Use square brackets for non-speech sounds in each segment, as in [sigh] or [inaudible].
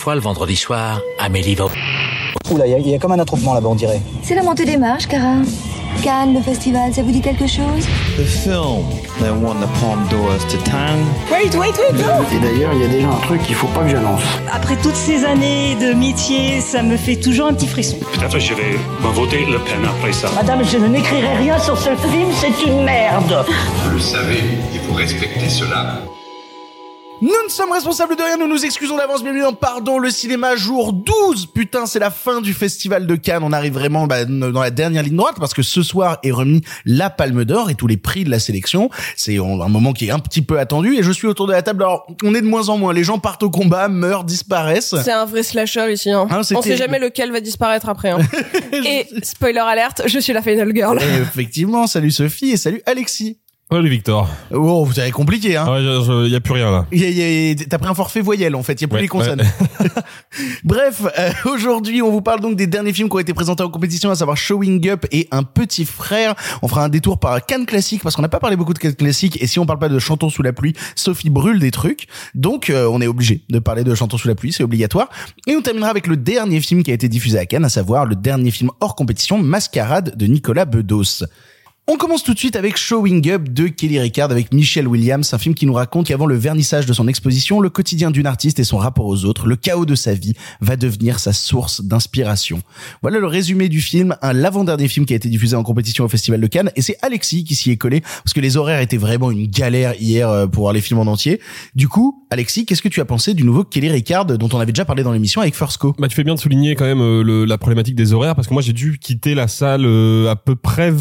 Parfois, le vendredi soir, Amélie va... Oula, il y, a comme un attroupement là-bas, on dirait. C'est la montée des marches, Cara. Cannes, le festival, ça vous dit quelque chose? The film that won the Palme d'Or to Town. Wait, wait, wait, go Et d'ailleurs, il y a déjà un truc qu'il faut pas que j'annonce. Après toutes ces années de métier, ça me fait toujours un petit frisson. Peut-être je vais me voter Le Pen après ça. Madame, je n'écrirai rien sur ce film, c'est une merde. Vous le savez, il faut respecter cela. Nous ne sommes responsables de rien, nous nous excusons d'avance, bienvenue dans Pardon le cinéma jour 12 Putain, c'est la fin du festival de Cannes, on arrive vraiment bah, dans la dernière ligne droite parce que ce soir est remis la Palme d'Or et tous les prix de la sélection. C'est un moment qui est un petit peu attendu et je suis autour de la table, alors on est de moins en moins, les gens partent au combat, meurent, disparaissent. C'est un vrai slasher ici, hein. Ah, on sait jamais lequel va disparaître après. Hein. [laughs] et spoiler alerte, je suis la final girl. Et effectivement, salut Sophie et salut Alexis. Salut Victor. Oh, vous avez compliqué, hein. Ouais, je- je- y a plus rien là. Y a- y a- T'as pris un forfait voyelle en fait, il y a plus Ouais, les consonnes. [laughs] [laughs] Bref, euh, aujourd'hui on vous parle donc des derniers films qui ont été présentés en compétition, à savoir Showing Up et Un Petit Frère. On fera un détour par Cannes classique parce qu'on n'a pas parlé beaucoup de Cannes classique et si on parle pas de Chantons sous la pluie, Sophie brûle des trucs. Donc euh, on est obligé de parler de Chantons sous la pluie, c'est obligatoire. Et on terminera avec le dernier film qui a été diffusé à Cannes, à savoir le dernier film hors compétition, Mascarade de Nicolas Bedos. On commence tout de suite avec Showing Up de Kelly Ricard avec Michelle Williams, un film qui nous raconte qu'avant le vernissage de son exposition, le quotidien d'une artiste et son rapport aux autres, le chaos de sa vie, va devenir sa source d'inspiration. Voilà le résumé du film, un l'avant-dernier film qui a été diffusé en compétition au Festival de Cannes, et c'est Alexis qui s'y est collé, parce que les horaires étaient vraiment une galère hier euh, pour voir les films en entier. Du coup, Alexis, qu'est-ce que tu as pensé du nouveau Kelly Ricard dont on avait déjà parlé dans l'émission avec First Co? Bah, tu fais bien de souligner quand même euh, le- la problématique des horaires parce que moi j'ai dû quitter la salle euh, à peu près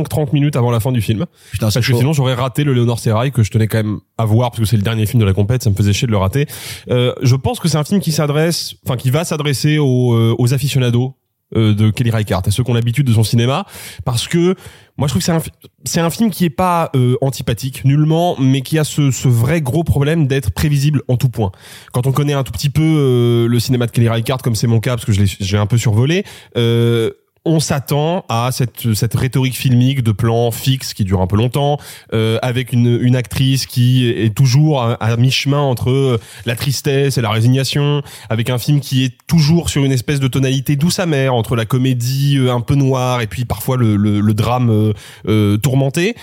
25-30 minutes avant la fin du film. Putain, Parce que sinon j'aurais raté le Léonore Serrail que je tenais quand même à voir parce que c'est le dernier film de la compète, ça me faisait chier de le rater. Euh, je pense que c'est un film qui s'adresse, enfin qui va s'adresser aux, euh, aux aficionados euh, de Kelly Reichardt, à ceux qui ont l'habitude de son cinéma, parce que moi je trouve que c'est un, c'est un film qui est pas euh, antipathique nullement, mais qui a ce, ce vrai gros problème d'être prévisible en tout point. Quand on connaît un tout petit peu euh, le cinéma de Kelly Reichardt, comme c'est mon cas, parce que je l'ai j'ai un peu survolé, euh, on s'attend à cette, cette rhétorique filmique de plans fixes qui dure un peu longtemps, euh, avec une, une actrice qui est toujours à, mi-chemin entre euh, la tristesse et la résignation, avec un film qui est toujours sur une espèce de tonalité douce amère entre la comédie euh, un peu noire et puis parfois le, le, le drame euh, euh, tourmenté.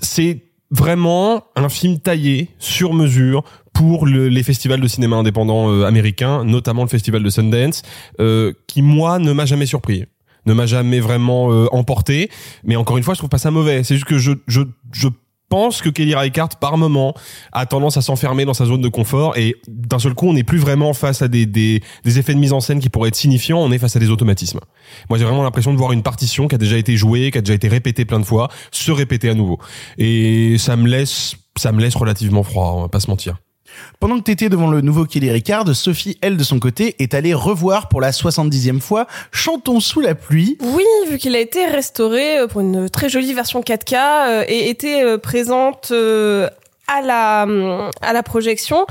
C'est vraiment un film taillé sur mesure pour le- les festivals de cinéma indépendants euh, américains, notamment le festival de Sundance, euh, qui moi ne m'a jamais surpris, ne m'a jamais vraiment euh, emporté. Mais encore une fois, je trouve pas ça mauvais. C'est juste que je je je pense que Kelly Reichardt par moment a tendance à s'enfermer dans sa zone de confort et d'un seul coup on n'est plus vraiment face à des, des, des effets de mise en scène qui pourraient être signifiants, on est face à des automatismes. Moi j'ai vraiment l'impression de voir une partition qui a déjà été jouée, qui a déjà été répétée plein de fois, se répéter à nouveau. Et ça me laisse ça me laisse relativement froid, on va pas se mentir. Pendant que t'étais devant le nouveau Kelly Ricard, Sophie, elle, de son côté, est allée revoir pour la 70e fois Chantons sous la pluie. Oui, vu qu'il a été restauré euh, pour une très jolie version 4K euh, et était euh, présente à la hum, à la projection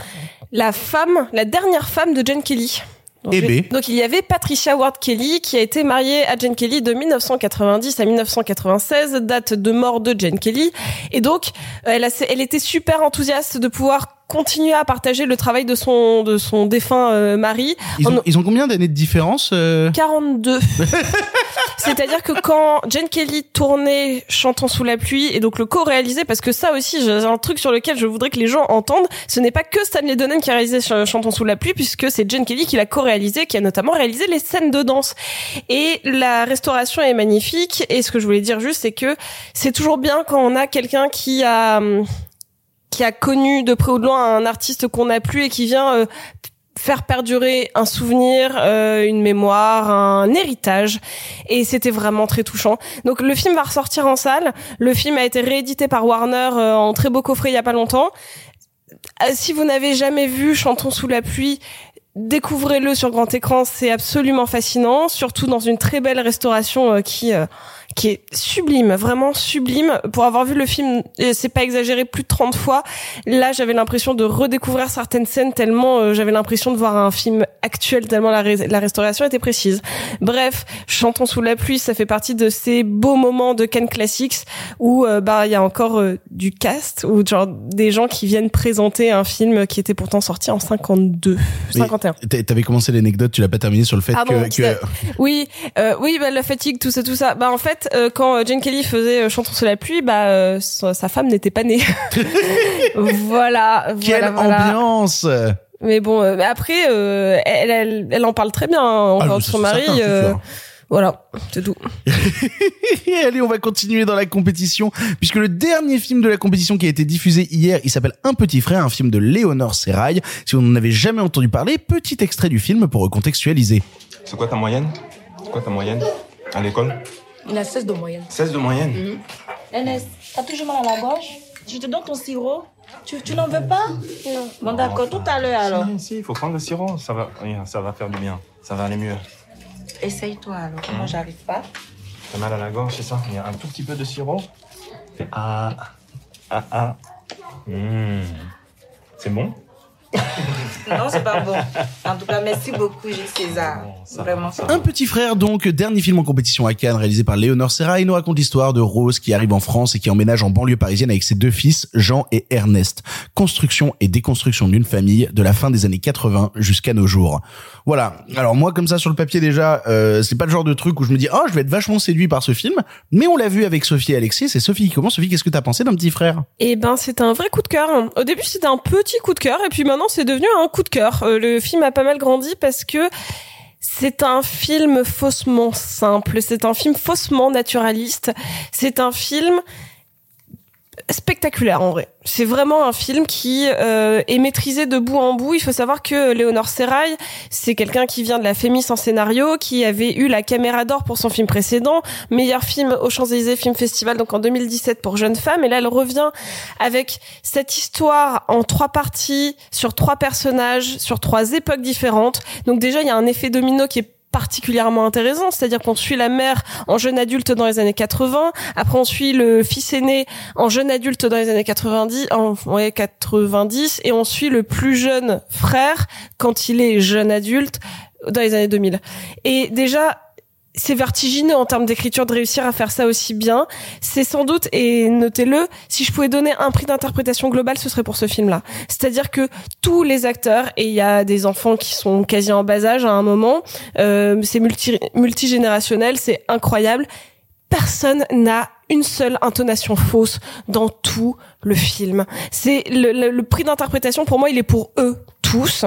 la femme, la dernière femme de Jane Kelly. Donc, Eh ben. donc il y avait Patricia Ward Kelly qui a été mariée à Jane Kelly de 1990 à 1996, date de mort de Jane Kelly. Et donc euh, elle, a, elle était super enthousiaste de pouvoir continuer à partager le travail de son de son défunt euh, mari. Ils ont, En- ils ont combien d'années de différence euh? 42. [laughs] C'est-à-dire que quand Jane Kelly tournait Chantons sous la pluie et donc le co-réalisé, parce que ça aussi, j'ai un truc sur lequel je voudrais que les gens entendent, ce n'est pas que Stanley Donen qui a réalisé Ch- Chantons sous la pluie, puisque c'est Jane Kelly qui l'a co-réalisé, qui a notamment réalisé les scènes de danse. Et la restauration est magnifique. Et ce que je voulais dire juste, c'est que c'est toujours bien quand on a quelqu'un qui a hum, qui a connu de près ou de loin un artiste qu'on a plu et qui vient euh, faire perdurer un souvenir, euh, une mémoire, un héritage. Et c'était vraiment très touchant. Donc le film va ressortir en salle. Le film a été réédité par Warner euh, en très beau coffret il y a pas longtemps. Euh, si vous n'avez jamais vu Chantons sous la pluie, découvrez-le sur grand écran. C'est absolument fascinant, surtout dans une très belle restauration euh, qui euh, qui est sublime, vraiment sublime. Pour avoir vu le film, c'est pas exagéré, plus de 30 fois. Là, j'avais l'impression de redécouvrir certaines scènes tellement euh, j'avais l'impression de voir un film actuel tellement la, ré- la restauration était précise. Bref, Chantons sous la pluie, ça fait partie de ces beaux moments de Cannes Classics où euh, bah il y a encore euh, du cast ou genre des gens qui viennent présenter un film qui était pourtant sorti en 52, Mais 51. t'a- T'avais commencé l'anecdote, tu l'as pas terminé sur le fait Pardon, que, que c'était- Oui, euh, oui, bah, la fatigue, tout ça, tout ça. Bah en fait, euh, quand Jane Kelly faisait euh, Chantons sous la pluie, bah euh, sa, sa femme n'était pas née. [laughs] voilà, quelle voilà, voilà. ambiance Mais bon, euh, mais après, euh, elle, elle, elle en parle très bien hein, Ah, encore de son mari. certain, voilà, c'est tout. [laughs] Allez, on va continuer dans la compétition, puisque le dernier film de la compétition qui a été diffusé hier, il s'appelle Un petit frère, un film de Léonore Serrail. Si vous n'en avez jamais entendu parler, petit extrait du film pour recontextualiser. C'est quoi ta moyenne? C'est quoi ta moyenne? À l'école? Il a 16 de moyenne. 16 de moyenne Ernest, t'as toujours mal à la gorge? Je te donne ton sirop? Tu, tu n'en veux pas? Non. Bon, d'accord, tout à l'heure alors. Si, si, il faut prendre le sirop. Ça va, ça va faire du bien. Ça va aller mieux. Essaye-toi alors. Moi, j'arrive pas. T'as mal à la gorge, c'est ça? Il y a un tout petit peu de sirop. Fais ah, ah, ah. Mmh. C'est bon? [laughs] Non, c'est pas bon. En tout cas, merci beaucoup, Gilles César. Vraiment. Un petit frère, donc, dernier film en compétition à Cannes, réalisé par Léonore Serra, il nous raconte l'histoire de Rose qui arrive en France et qui emménage en banlieue parisienne avec ses deux fils, Jean et Ernest. Construction et déconstruction d'une famille de la fin des années 80 jusqu'à nos jours. Voilà. Alors moi, comme ça, sur le papier déjà, euh, c'est pas le genre de truc où je me dis, oh, je vais être vachement séduit par ce film. Mais on l'a vu avec Sophie et Alexis. C'est Sophie qui commence. Sophie, qu'est-ce que t'as pensé d'un petit frère? Et ben, c'était un vrai coup de cœur. Au début, c'était un petit coup de cœur, et puis maintenant, c'est devenu un coup de cœur. Euh, le film a pas mal grandi parce que c'est un film faussement simple, c'est un film faussement naturaliste, c'est un film spectaculaire en vrai. C'est vraiment un film qui euh, est maîtrisé de bout en bout. Il faut savoir que Léonore Serrail, c'est quelqu'un qui vient de la Fémis en scénario, qui avait eu la caméra d'or pour son film précédent, meilleur film au Champs-Élysées Film Festival donc en 2017 pour Jeune Femme. Et là, elle revient avec cette histoire en trois parties, sur trois personnages, sur trois époques différentes. Donc déjà, il y a un effet domino qui est particulièrement intéressant, c'est-à-dire qu'on suit la mère en jeune adulte dans les années 80, après on suit le fils aîné en jeune adulte dans les années 90, en ouais, 90 et on suit le plus jeune frère quand il est jeune adulte dans les années 2000. Et déjà c'est vertigineux en termes d'écriture de réussir à faire ça aussi bien. C'est sans doute, et notez-le, si je pouvais donner un prix d'interprétation globale, ce serait pour ce film-là. C'est-à-dire que tous les acteurs, et il y a des enfants qui sont quasi en bas âge à un moment, euh, c'est multi, multigénérationnel, c'est incroyable. Personne n'a une seule intonation fausse dans tout le film. C'est le, prix d'interprétation pour moi, il est pour eux tous.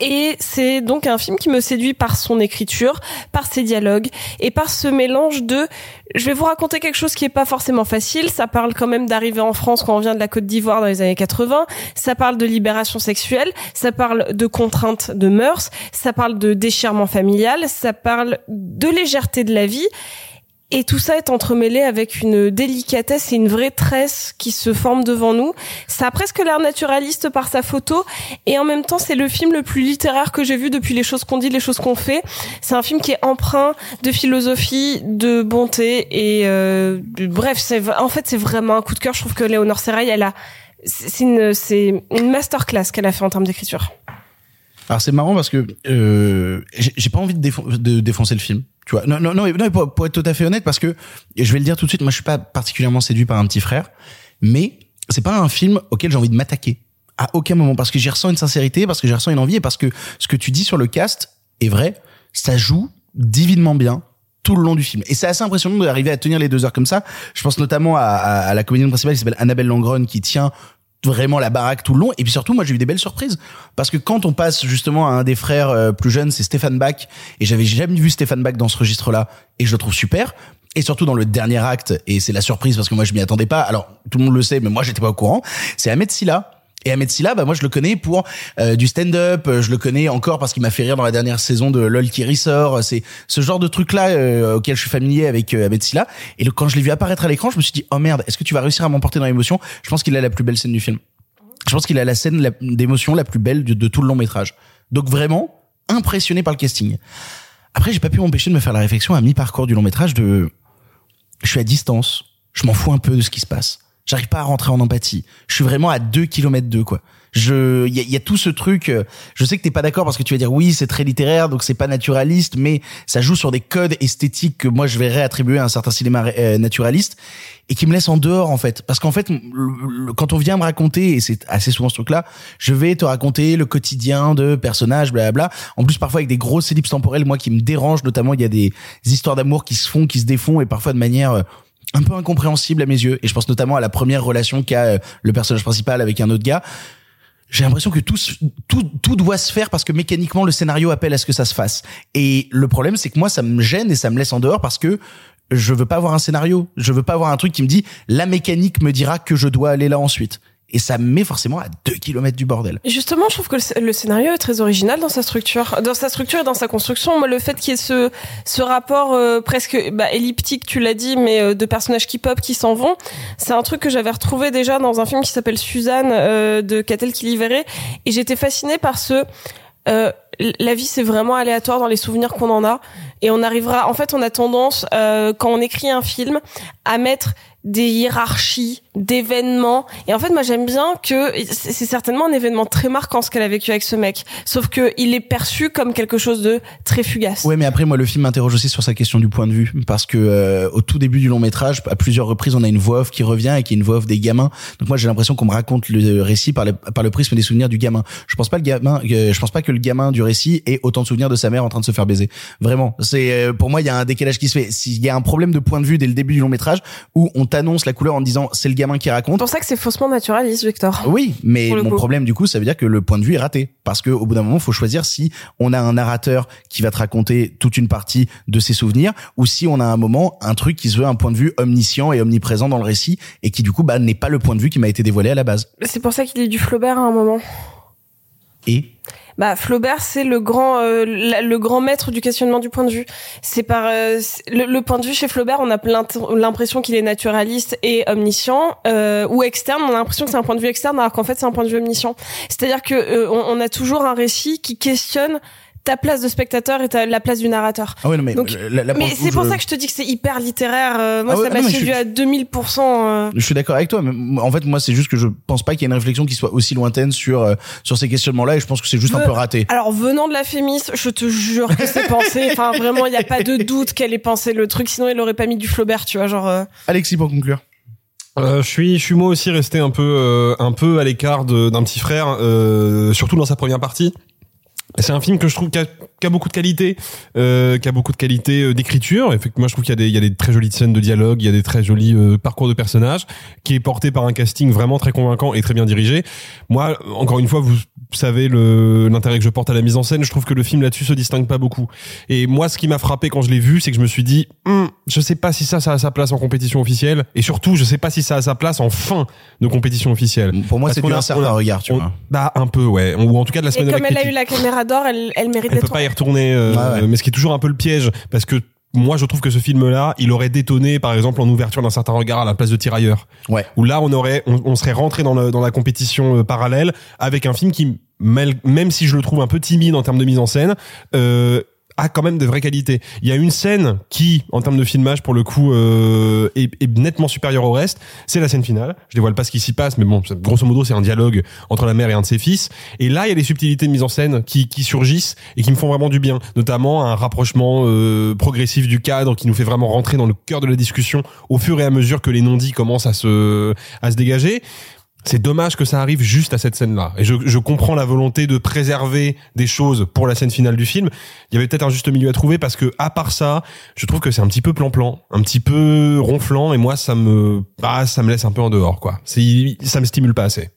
Et c'est donc un film qui me séduit par son écriture, par ses dialogues et par ce mélange de je vais vous raconter quelque chose qui est pas forcément facile, ça parle quand même d'arriver en France quand on vient de la Côte d'Ivoire dans les années 80, ça parle de libération sexuelle, ça parle de contraintes de mœurs, ça parle de déchirement familial, ça parle de légèreté de la vie et tout ça est entremêlé avec une délicatesse et une vraie tresse qui se forme devant nous. Ça a presque l'air naturaliste par sa photo et en même temps c'est le film le plus littéraire que j'ai vu depuis les choses qu'on dit, les choses qu'on fait. C'est un film qui est empreint de philosophie, de bonté et euh, bref, c'est en fait c'est vraiment un coup de cœur. Je trouve que Léonore Serrail, elle a c'est une c'est une masterclass qu'elle a fait en termes d'écriture. Alors c'est marrant parce que euh, j'ai pas envie de, défon- de défoncer le film. Tu vois, non, non, non, pour, être tout à fait honnête, parce que je vais le dire tout de suite, moi je suis pas particulièrement séduit par un petit frère, mais c'est pas un film auquel j'ai envie de m'attaquer à aucun moment parce que j'y ressens une sincérité, parce que j'y ressens une envie et parce que ce que tu dis sur le cast est vrai, ça joue divinement bien tout le long du film. Et c'est assez impressionnant d'arriver à tenir les deux heures comme ça. Je pense notamment à, à, à la comédienne principale qui s'appelle Annabelle Langron qui tient vraiment la baraque tout le long. Et puis surtout, moi, j'ai eu des belles surprises. Parce que quand on passe justement à un des frères euh, plus jeunes, c'est Stéphane Bach. Et j'avais jamais vu Stéphane Bach dans ce registre-là. Et je le trouve super. Et surtout dans le dernier acte, et c'est la surprise parce que moi je m'y attendais pas. Alors tout le monde le sait, mais moi j'étais pas au courant. C'est Ahmed Silla. Et Ahmed Silla, bah moi je le connais pour euh, du stand-up. Je le connais encore parce qu'il m'a fait rire dans la dernière saison de LOL qui ressort. C'est ce genre de truc là euh, auquel je suis familier avec euh, Silla. Et quand je l'ai vu apparaître à l'écran, je me suis dit oh merde, est-ce que tu vas réussir à m'emporter dans l'émotion? Je pense qu'il a la plus belle scène du film. Je pense qu'il a la scène d'émotion la plus belle de, de tout le long métrage. Donc vraiment impressionné par le casting. Après, j'ai pas pu m'empêcher de me faire la réflexion à mi-parcours du long métrage de je suis à distance, je m'en fous un peu de ce qui se passe. J'arrive pas à rentrer en empathie. Je suis vraiment à deux kilomètres d'eux, quoi. Je, il y y a tout ce truc. euh, Je sais que t'es pas d'accord parce que tu vas dire oui, c'est très littéraire, donc c'est pas naturaliste, mais ça joue sur des codes esthétiques que moi je vais réattribuer à un certain cinéma euh, naturaliste et qui me laisse en dehors en fait. Parce qu'en fait, quand on vient me raconter, et c'est assez souvent ce truc-là, je vais te raconter le quotidien de personnages, blablabla. En plus, parfois avec des grosses ellipses temporelles, moi qui me dérangent, notamment il y a des histoires d'amour qui se font, qui se défont, et parfois de manière euh, un peu incompréhensible à mes yeux. Et je pense notamment à la première relation qu'a euh, le personnage principal avec un autre gars. J'ai l'impression que tout, tout, tout doit se faire parce que mécaniquement le scénario appelle à ce que ça se fasse. Et le problème, c'est que moi, ça me gêne et ça me laisse en dehors parce que je veux pas avoir un scénario. Je veux pas avoir un truc qui me dit la mécanique me dira que je dois aller là ensuite. Et ça me met forcément à deux kilomètres du bordel. Justement, je trouve que le scénario est très original dans sa structure, dans sa structure et dans sa construction. Moi, le fait qu'il y ait ce, ce rapport euh, presque bah, elliptique, tu l'as dit, mais euh, de personnages qui pop qui s'en vont, c'est un truc que j'avais retrouvé déjà dans un film qui s'appelle Suzanne euh, de Catel Kiliveré, et j'étais fascinée par ce. euh, la vie c'est vraiment aléatoire dans les souvenirs qu'on en a et on arrivera en fait on a tendance euh, quand on écrit un film à mettre des hiérarchies d'événements et en fait moi j'aime bien que c'est certainement un événement très marquant ce qu'elle a vécu avec ce mec sauf que il est perçu comme quelque chose de très fugace Ouais, mais après, moi, le film m'interroge aussi sur sa question du point de vue, parce que euh, au tout début du long métrage, à plusieurs reprises, on a une voix off qui revient et qui est une voix off des gamins. Donc moi, j'ai l'impression qu'on me raconte le récit par le, par le prisme des souvenirs du gamin. Je pense pas le gamin, euh, je pense pas que le gamin du récit ait autant de souvenirs de sa mère en train de se faire baiser. Vraiment, c'est euh, pour moi, il y a un décalage qui se fait. S'il y a un problème de point de vue dès le début du long métrage où on t'annonce la couleur en te disant c'est le gamin qui raconte. c'est pour ça que c'est faussement naturaliste Victor Oui, mais mon coup. problème du coup, ça veut dire que le point de vue est raté parce que au bout d'un moment, faut choisir si on a un narrateur qui va te raconter toute une partie de ses souvenirs ou si on a un moment un truc qui se veut un point de vue omniscient et omniprésent dans le récit et qui du coup bah n'est pas le point de vue qui m'a été dévoilé à la base. c'est pour ça qu'il est du Flaubert à un moment Et? Bah Flaubert c'est le grand euh, le grand maître du questionnement du point de vue. C'est par euh, le, point de vue chez Flaubert, on a l'impression qu'il est naturaliste et omniscient euh, ou externe, on a l'impression que c'est un point de vue externe alors qu'en fait c'est un point de vue omniscient. C'est-à-dire que euh, on a toujours un récit qui questionne ta place de spectateur et ta, la place du narrateur. ah ouais non mais Donc, mais c'est pour je- ça que je te dis que c'est hyper littéraire. Euh, moi Ah ouais, ça m'a séduit suis- à 2000%. euh. je suis d'accord avec toi, mais en fait moi c'est juste que je pense pas qu'il y ait une réflexion qui soit aussi lointaine sur euh, sur ces questionnements-là et je pense que c'est juste un peu raté. Alors venant de la fémis, je te jure que c'est pensé. [laughs] Enfin vraiment, il y a pas de doute qu'elle ait pensé le truc. Sinon, il aurait pas mis du Flaubert, tu vois, genre. euh, Alexis pour conclure. Euh, je suis, je suis moi aussi resté un peu, euh, un peu à l'écart d'un petit frère, euh, surtout dans sa première partie. C'est un film que je trouve qui qui a beaucoup de qualité, euh, qui a beaucoup de qualité euh, d'écriture. Effectivement, moi je trouve qu'il y a des, il y a des très jolies scènes de dialogue, il y a des très jolis euh, parcours de personnages, qui est porté par un casting vraiment très convaincant et très bien dirigé. Moi, encore une fois, vous savez le l'intérêt que je porte à la mise en scène. Je trouve que le film là-dessus se distingue pas beaucoup. Et moi, ce qui m'a frappé quand je l'ai vu, c'est que je me suis dit, Hum, je sais pas si ça, ça a sa place en compétition officielle, et surtout, je sais pas si ça a sa place en fin de compétition officielle. Pour moi Parce c'est qu'on du a- certain on a- regard, tu on- vois. Bah un peu, ouais. Ou en tout cas de la Et semaine de comme la elle a eu la caméra d'or, elle, elle mérite Elle peut d'être. pas y retourner, euh, ouais. mais ce qui est toujours un peu le piège, parce que moi je trouve que ce film-là, il aurait détonné par exemple en ouverture d'un certain regard à la place de Tirailleurs. Ouais. Où là on aurait, on, on serait rentré dans, le- dans la compétition euh, parallèle avec un film qui, mêle- même si je le trouve un peu timide en termes de mise en scène, euh, a quand même de vraies qualités. Il y a une scène qui, en termes de filmage, pour le coup, euh, est, nettement supérieure au reste. C'est la scène finale. Je dévoile pas ce qui s'y passe, mais bon, grosso modo, c'est un dialogue entre la mère et un de ses fils. Et là, il y a des subtilités de mise en scène qui, qui surgissent et qui me font vraiment du bien. Notamment un rapprochement euh, progressif du cadre qui nous fait vraiment rentrer dans le cœur de la discussion au fur et à mesure que les non-dits commencent à se, à se dégager. C'est dommage que ça arrive juste à cette scène-là. Et je, je comprends la volonté de préserver des choses pour la scène finale du film. Il y avait peut-être un juste milieu à trouver parce que, à part ça, je trouve que c'est un petit peu plan-plan, un petit peu ronflant, et moi, ça me, bah, ça me laisse un peu en dehors, quoi. Ça me stimule pas assez.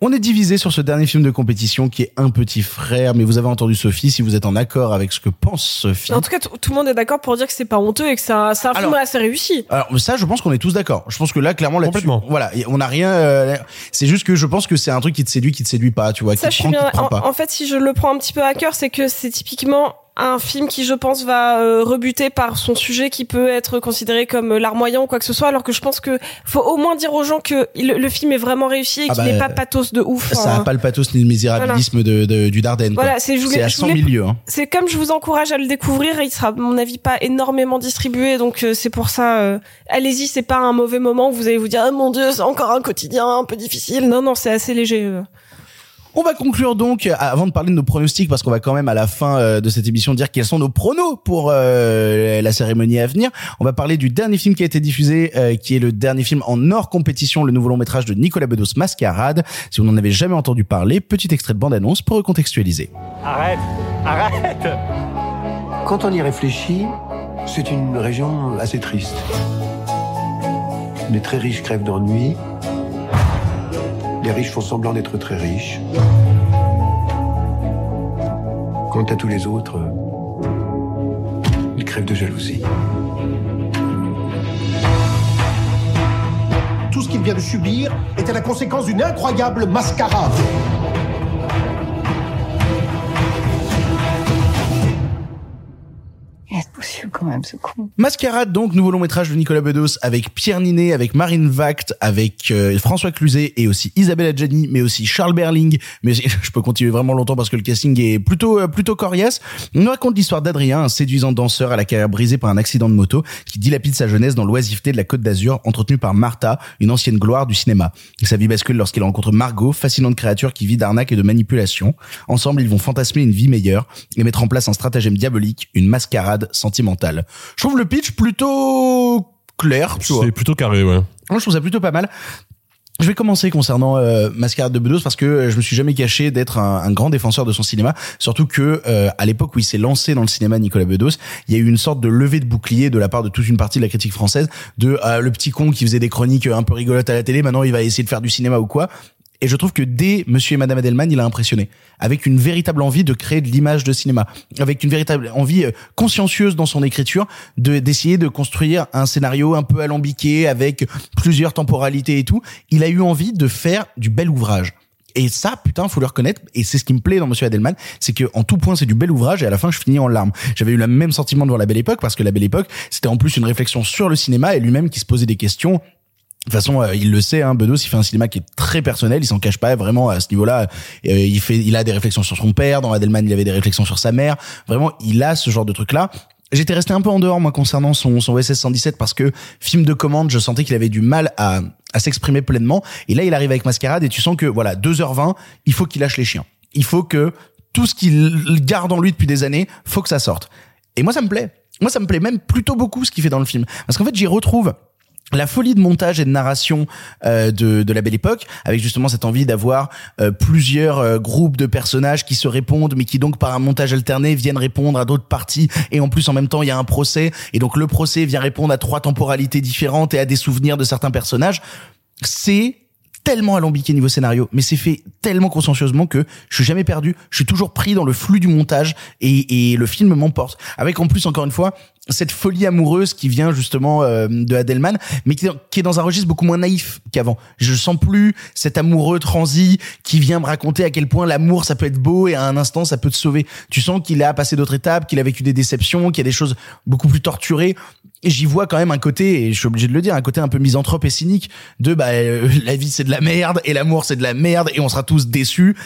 On est divisé sur ce dernier film de compétition qui est Un petit frère, mais vous avez entendu Sophie, si vous êtes en accord avec ce que pense Sophie. En tout cas, tout le monde est d'accord pour dire que c'est pas honteux et que c'est un, c'est un film Alors- assez réussi. Alors ça, je pense qu'on est tous d'accord. Je pense que là, clairement, là-dessus, Complètement. voilà, on n'a rien. euh, c'est juste que je pense que c'est un truc qui te séduit, qui te séduit pas, tu vois, Ça, qui je te suis prend, bien. qui te prend En, pas. en fait, si je le prends un petit peu à cœur, c'est que c'est typiquement un film qui, je pense, va euh, rebuter par son sujet qui peut être considéré comme euh, larmoyant ou quoi que ce soit, alors que je pense que faut au moins dire aux gens que le, le film est vraiment réussi et Ah qu'il bah, n'est pas pathos de ouf. Ça hein. a pas le pathos ni le misérabilisme de, de- du Dardenne. Voilà, c'est à je 100 voulais- 000 lieux. Hein. C'est comme je vous encourage à le découvrir, il sera à mon avis pas énormément distribué, donc euh, c'est pour ça. euh, Allez-y, c'est pas un mauvais moment où vous allez vous dire oh mon dieu, c'est encore un quotidien un peu difficile. Non non, c'est assez léger. On va conclure donc, euh, avant de parler de nos pronostics, parce qu'on va quand même à la fin euh, de cette émission dire quels sont nos pronos pour euh, la cérémonie à venir. On va parler du dernier film qui a été diffusé, euh, qui est le dernier film en hors compétition, le nouveau long métrage de Nicolas Bedos, Mascarade. Si vous n'en avez jamais entendu parler, petit extrait de bande-annonce pour recontextualiser. Arrête Arrête Quand on y réfléchit, c'est une région assez triste. Les très riches crèvent d'ennui. Les riches font semblant d'être très riches. Quant à tous les autres, ils crèvent de jalousie. Tout ce qu'il vient de subir était la conséquence d'une incroyable mascarade. Mascarade, donc, nouveau long métrage de Nicolas Bedos avec Pierre Ninet, avec Marine Vact, avec euh, François Cluzet et aussi Isabelle Adjani, mais aussi Charles Berling. Mais [laughs] je peux continuer vraiment longtemps parce que le casting est plutôt euh, plutôt coriace. On nous raconte l'histoire d'Adrien, un séduisant danseur à la carrière brisée par un accident de moto qui dilapide sa jeunesse dans l'oisiveté de la Côte d'Azur, entretenue par Martha, une ancienne gloire du cinéma. Sa vie bascule lorsqu'il rencontre Margot, fascinante créature qui vit d'arnaque et de manipulation. Ensemble, ils vont fantasmer une vie meilleure et mettre en place un stratagème diabolique, une mascarade sentimentale. Je trouve le pitch plutôt clair, tu vois. C'est plutôt carré, ouais. Moi, je trouve ça plutôt pas mal. Je vais commencer concernant euh, Mascarade de Bedos parce que euh, je me suis jamais caché d'être un, un grand défenseur de son cinéma, surtout que euh, à l'époque où il s'est lancé dans le cinéma Nicolas Bedos, il y a eu une sorte de levée de bouclier de la part de toute une partie de la critique française de euh, le petit con qui faisait des chroniques un peu rigolotes à la télé, maintenant il va essayer de faire du cinéma ou quoi. Et je trouve que dès Monsieur et Madame Adelman, il a impressionné, avec une véritable envie de créer de l'image de cinéma, avec une véritable envie euh, consciencieuse dans son écriture, de d'essayer de construire un scénario un peu alambiqué avec plusieurs temporalités et tout. Il a eu envie de faire du bel ouvrage. Et ça, putain, faut le reconnaître. Et c'est ce qui me plaît dans Monsieur Adelman, c'est que en tout point, c'est du bel ouvrage. Et à la fin, je finis en larmes. J'avais eu le même sentiment devant La Belle Époque parce que La Belle Époque, c'était en plus une réflexion sur le cinéma et lui-même qui se posait des questions de toute façon, euh, il le sait, hein, Bedos, il fait un cinéma qui est très personnel, il s'en cache pas vraiment à ce niveau-là. Euh, il fait, il a des réflexions sur son père, dans Adelman, il avait des réflexions sur sa mère. Vraiment, il a ce genre de truc-là. J'étais resté un peu en dehors, moi, concernant son, son OSS 117, parce que film de commande, je sentais qu'il avait du mal à, à s'exprimer pleinement. Et là, il arrive avec Mascarade, et tu sens que, voilà, 2h20, il faut qu'il lâche les chiens. Il faut que tout ce qu'il garde en lui depuis des années, faut que ça sorte. Et moi, ça me plaît. Moi, ça me plaît même plutôt beaucoup ce qu'il fait dans le film. Parce qu'en fait, j'y retrouve la folie de montage et de narration euh, de, de la belle époque, avec justement cette envie d'avoir euh, plusieurs euh, groupes de personnages qui se répondent, mais qui donc par un montage alterné viennent répondre à d'autres parties, et en plus en même temps il y a un procès, et donc le procès vient répondre à trois temporalités différentes et à des souvenirs de certains personnages. C'est tellement alambiqué niveau scénario, mais c'est fait tellement consciencieusement que je suis jamais perdu. Je suis toujours pris dans le flux du montage et, et le film m'emporte. Avec en plus encore une fois cette folie amoureuse qui vient justement euh, de Adelman, mais qui, est dans un registre beaucoup moins naïf qu'avant. Je sens plus cet amoureux transi qui vient me raconter à quel point l'amour ça peut être beau et à un instant ça peut te sauver. Tu sens qu'il a passé d'autres étapes, qu'il a vécu des déceptions, qu'il y a des choses beaucoup plus torturées. Et j'y vois quand même un côté, et je suis obligé de le dire, un côté un peu misanthrope et cynique de bah euh, [laughs] la vie c'est de la merde et l'amour c'est de la merde et on sera tous déçus.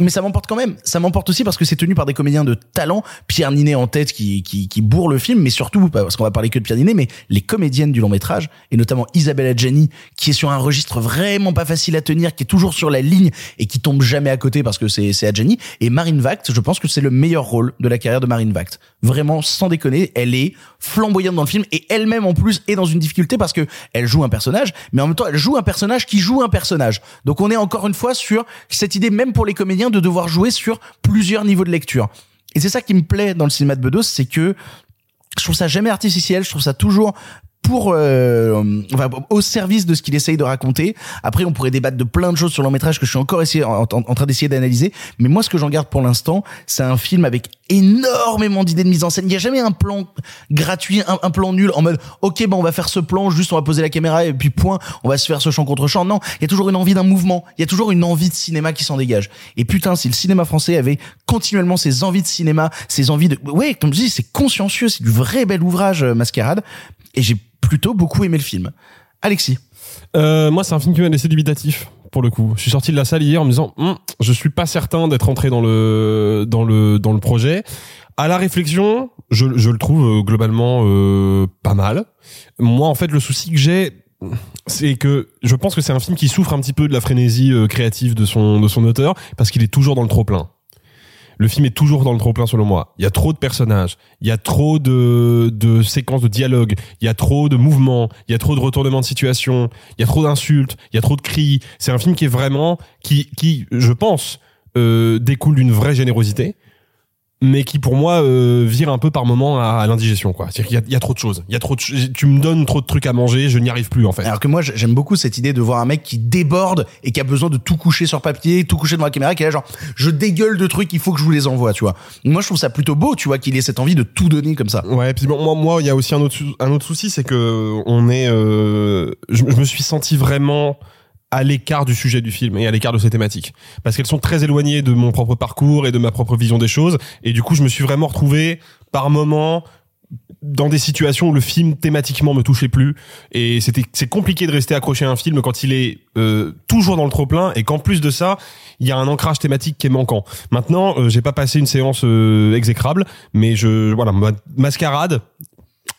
Mais ça m'emporte quand même. Ça m'emporte aussi parce que c'est tenu par des comédiens de talent. Pierre Ninet en tête qui, qui, qui bourre le film, mais surtout, parce qu'on va parler que de Pierre Ninet, mais les comédiennes du long métrage, et notamment Isabelle Adjani, qui est sur un registre vraiment pas facile à tenir, qui est toujours sur la ligne et qui tombe jamais à côté parce que c'est, Adjani. Et Marine Vact, je pense que c'est le meilleur rôle de la carrière de Marine Vact. Vraiment, sans déconner, elle est flamboyante dans le film et elle-même en plus est dans une difficulté parce que elle joue un personnage, mais en même temps elle joue un personnage qui joue un personnage. Donc on est encore une fois sur cette idée même pour les comédiens de devoir jouer sur plusieurs niveaux de lecture. Et c'est ça qui me plaît dans le cinéma de Bedos, c'est que je trouve ça jamais artificiel, je trouve ça toujours pour euh, au service de ce qu'il essaye de raconter. Après, on pourrait débattre de plein de choses sur long métrage que je suis encore essayé, en, train d'essayer d'analyser. Mais moi, ce que j'en garde pour l'instant, c'est un film avec énormément d'idées de mise en scène. Il n'y a jamais un plan gratuit, un, un plan nul en mode OK, ben on va faire ce plan, juste on va poser la caméra et puis point, on va se faire ce champ contre champ. Non, il y a toujours une envie d'un mouvement. Il y a toujours une envie de cinéma qui s'en dégage. Et putain, si le cinéma français avait continuellement ses envies de cinéma, ses envies de ouais, comme je dis, c'est consciencieux, c'est du vrai bel ouvrage euh, Mascarade. Et j'ai plutôt beaucoup aimé le film. Alexis. Euh, moi, c'est un film qui m'a laissé dubitatif pour le coup. Je suis sorti de la salle hier en me disant, Hum, je suis pas certain d'être entré dans le dans le dans le projet. À la réflexion, je, je le trouve euh, globalement euh, pas mal. Moi, en fait, le souci que j'ai, c'est que je pense que c'est un film qui souffre un petit peu de la frénésie euh, créative de son de son auteur parce qu'il est toujours dans le trop plein. Le film est toujours dans le trop plein selon moi. Il y a trop de personnages, il y a trop de de séquences de dialogue, il y a trop de mouvements, il y a trop de retournements de situation, il y a trop d'insultes, il y a trop de cris. C'est un film qui est vraiment qui qui je pense euh, découle d'une vraie générosité mais qui pour moi euh, vire un peu par moment à, à l'indigestion quoi. C'est-à-dire qu'il y a, il y a trop de choses. Il y a trop de tu me donnes trop de trucs à manger, je n'y arrive plus en fait. Alors que moi, j'aime beaucoup cette idée de voir un mec qui déborde et qui a besoin de tout coucher sur papier, tout coucher devant la caméra, qui est là genre, je dégueule de trucs, il faut que je vous les envoie, tu vois. Moi, je trouve ça plutôt beau, tu vois, qu'il ait cette envie de tout donner comme ça. Ouais, et puis bon, moi, moi, il y a aussi un autre, un autre souci, c'est que on est, euh, je, je me suis senti vraiment à l'écart du sujet du film et à l'écart de ses thématiques, parce qu'elles sont très éloignées de mon propre parcours et de ma propre vision des choses, et du coup, je me suis vraiment retrouvé par moments dans des situations où le film thématiquement me touchait plus. Et c'était c'est compliqué de rester accroché à un film quand il est euh, toujours dans le trop plein et qu'en plus de ça il y a un ancrage thématique qui est manquant. Maintenant euh, j'ai pas passé une séance euh, exécrable mais je voilà ma- mascarade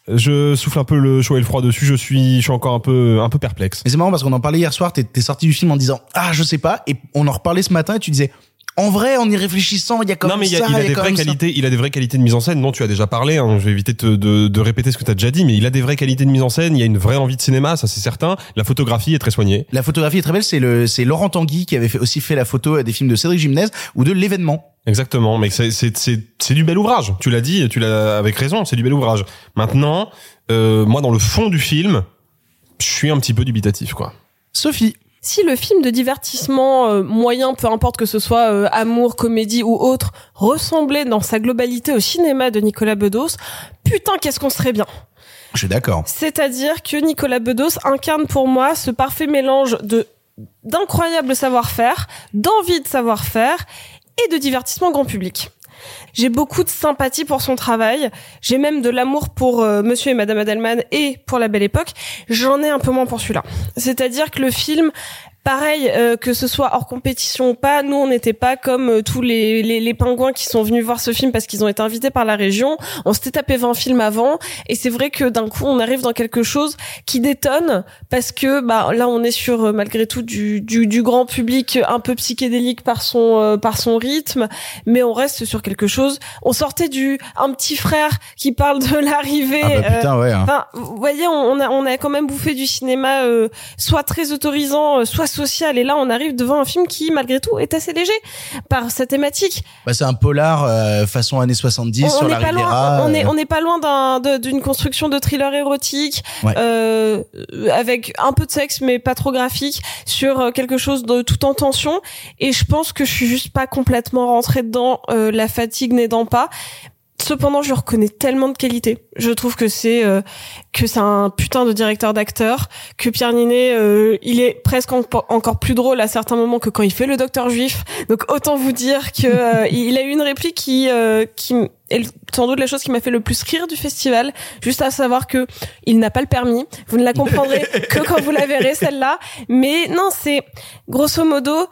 je souffle un peu le chaud et le froid dessus je suis je suis encore un peu un peu perplexe. Mais c'est marrant parce qu'on en parlait hier soir, t'es sorti du film en disant, ah, je sais pas, et on en reparlait ce matin et tu disais, en vrai, en y réfléchissant, il y a comme non mais il y ça, a, il a des vraies ça. qualités il a des vraies qualités de mise en scène dont tu as déjà parlé hein, je vais éviter de, te- de, de répéter ce que tu as déjà dit mais il a des vraies qualités de mise en scène il y a une vraie envie de cinéma ça c'est certain la photographie est très soignée La photographie est très belle, c'est le, c'est Laurent Tanguy qui avait fait, aussi fait la photo des films de Cédric Gimnez ou de l'événement. Exactement, mais c'est c'est c'est c'est du bel ouvrage. Tu l'as dit, tu l'as avec raison, c'est du bel ouvrage. Maintenant, euh, moi dans le fond du film, je suis un petit peu dubitatif quoi. Sophie. Si le film de divertissement euh, moyen, peu importe que ce soit euh, amour, comédie ou autre, ressemblait dans sa globalité au cinéma de Nicolas Bedos, putain qu'est-ce qu'on serait bien. Je suis d'accord. C'est-à-dire que Nicolas Bedos incarne pour moi ce parfait mélange de d'incroyable savoir-faire, d'envie de savoir-faire et de divertissement grand public. J'ai beaucoup de sympathie pour son travail. J'ai même de l'amour pour euh, Monsieur et Madame Adelman et pour La Belle Époque. J'en ai un peu moins pour celui-là. C'est-à-dire que le film, pareil, euh, que ce soit hors compétition ou pas, nous on n'était pas comme euh, tous les, les, les pingouins qui sont venus voir ce film parce qu'ils ont été invités par la région. On s'était tapé 20 films avant et c'est vrai que d'un coup on arrive dans quelque chose qui détonne parce que bah là on est sur euh, malgré tout du, du, du grand public un peu psychédélique par son euh, par son rythme, mais on reste sur quelque chose. On sortait du un petit frère qui parle de [laughs] l'arrivée. Ah bah putain, ouais, hein. Vous voyez, on on a on a quand même bouffé du cinéma euh, soit très autorisant, soit social, et là on arrive devant un film qui malgré tout est assez léger par sa thématique. Bah, c'est un polar euh, façon années 70 On- sur on la n'est pas Riviera. loin, on est euh, on n'est pas loin d'une construction de thriller érotique Ouais. euh, avec un peu de sexe mais pas trop graphique sur euh, quelque chose de tout en tension et je pense que je suis juste pas complètement rentrée dedans euh, la fatigue n'aidant pas Cependant, je reconnais tellement de qualités. Je trouve que c'est euh, que c'est un putain de directeur d'acteur, que Pierre Ninet, euh, il est presque en- encore plus drôle à certains moments que quand il fait le docteur juif. Donc autant vous dire que [laughs] euh, il a eu une réplique qui euh, qui est sans doute la chose qui m'a fait le plus rire du festival, juste à savoir que il n'a pas le permis. Vous ne la comprendrez [laughs] que quand vous la verrez celle-là. Mais non, c'est grosso modo,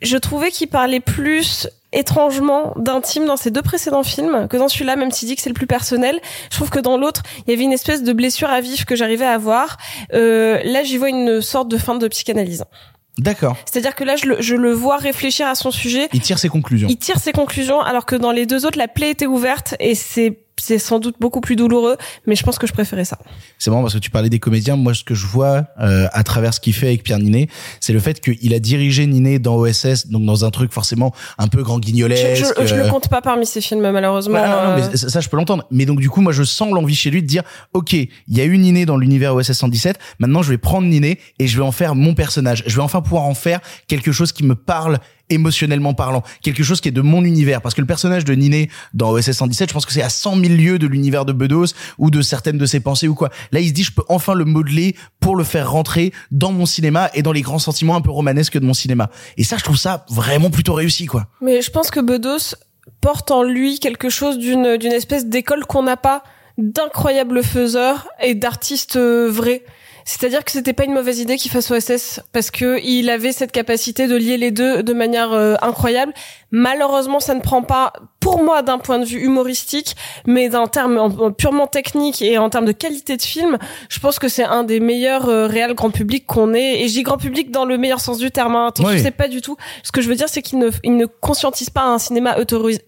je trouvais qu'il parlait plus étrangement d'intime dans ses deux précédents films que dans celui-là, même s'il dit que c'est le plus personnel. Je trouve que dans l'autre, il y avait une espèce de blessure à vif que j'arrivais à avoir. Euh, là, j'y vois une sorte de fin de psychanalyse. D'accord. C'est-à-dire que là, je le, je le vois réfléchir à son sujet. Il tire ses conclusions. Il tire ses conclusions, alors que dans les deux autres, la plaie était ouverte et c'est c'est sans doute beaucoup plus douloureux, mais je pense que je préférais ça. C'est marrant parce que tu parlais des comédiens. Moi, ce que je vois euh, à travers ce qu'il fait avec Pierre Ninet, c'est le fait qu'il a dirigé Ninet dans OSS, donc dans un truc forcément un peu grand Je, guignolesque. je, je le euh, compte pas parmi ces films, malheureusement. Ouais, non, non, Euh, mais ça, ça, je peux l'entendre. Mais donc du coup, moi, je sens l'envie chez lui de dire, ok, il y a eu Niné dans l'univers OSS 117. Maintenant, je vais prendre Niné et je vais en faire mon personnage. Je vais enfin pouvoir en faire quelque chose qui me parle émotionnellement parlant, quelque chose qui est de mon univers. Parce que le personnage de Niné dans OSS 117, je pense que c'est à 100 000 lieues de l'univers de Bedos ou de certaines de ses pensées ou quoi. Là, il se dit, je peux enfin le modeler pour le faire rentrer dans mon cinéma et dans les grands sentiments un peu romanesques de mon cinéma. Et ça, je trouve ça vraiment plutôt réussi, quoi. Mais je pense que Bedos porte en lui quelque chose d'une d'une espèce d'école qu'on n'a pas, d'incroyables faiseurs et d'artistes euh, vrais. C'est-à-dire que c'était pas une mauvaise idée qu'il fasse OSS parce que il avait cette capacité de lier les deux de manière euh, incroyable. Malheureusement, ça ne prend pas pour moi d'un point de vue humoristique, mais d'un terme purement technique et en termes de qualité de film, je pense que c'est un des meilleurs euh, réels grand public qu'on ait. Et j'ai grand public dans le meilleur sens du terme. Hein. Attention, oui. c'est pas du tout. Ce que je veux dire, c'est qu'il ne, conscientise pas un cinéma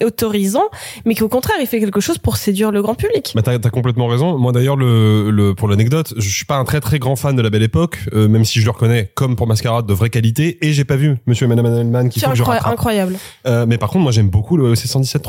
autorisant, mais qu'au contraire, il fait quelque chose pour séduire le grand public. Bah, t'as as complètement raison. Moi d'ailleurs, le, pour l'anecdote, je suis pas un très très grand fan de La Belle Époque, euh, même si je le reconnais comme pour Mascarade de vraie qualité. Et j'ai pas vu Monsieur et Madame Edelman qui sont incroyable. Euh, mais par contre, moi j'aime beaucoup le C117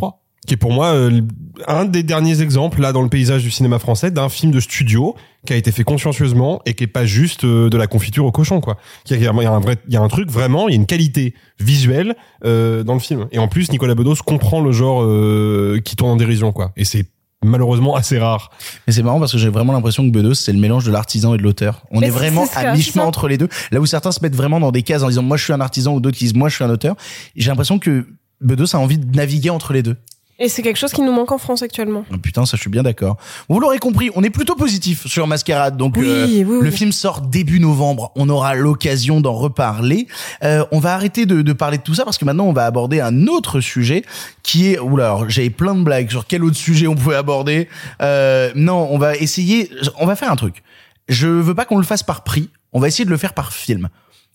qui est pour moi euh, un des derniers exemples là dans le paysage du cinéma français d'un film de studio qui a été fait consciencieusement et qui est pas juste euh, de la confiture au cochon quoi. Il y a, un y a un truc vraiment, il y a une qualité visuelle euh, dans le film. Et en plus, Nicolas Bedos comprend le genre euh, qui tourne en dérision quoi. Et c'est malheureusement assez rare. Mais c'est marrant parce que j'ai vraiment l'impression que Bedos c'est le mélange de l'artisan et de l'auteur. On est vraiment à mi-chemin entre les deux. Là où certains se mettent vraiment dans des cases en disant moi je suis un artisan ou d'autres qui disent moi je suis un auteur. J'ai l'impression que Bedos a envie de naviguer entre les deux. Et c'est quelque chose qui nous manque en France actuellement. Oh, putain, ça je suis bien d'accord. Vous l'aurez compris, on est plutôt positif sur Mascarade. Donc Oui, euh, oui, oui. le film sort début novembre. On aura l'occasion d'en reparler. Euh, on va arrêter de, de parler de tout ça parce que maintenant on va aborder un autre sujet qui est. Oula, alors j'avais plein de blagues sur quel autre sujet on pouvait aborder. Euh, non, on va essayer. On va faire un truc. Je veux pas qu'on le fasse par prix. On va essayer de le faire par film.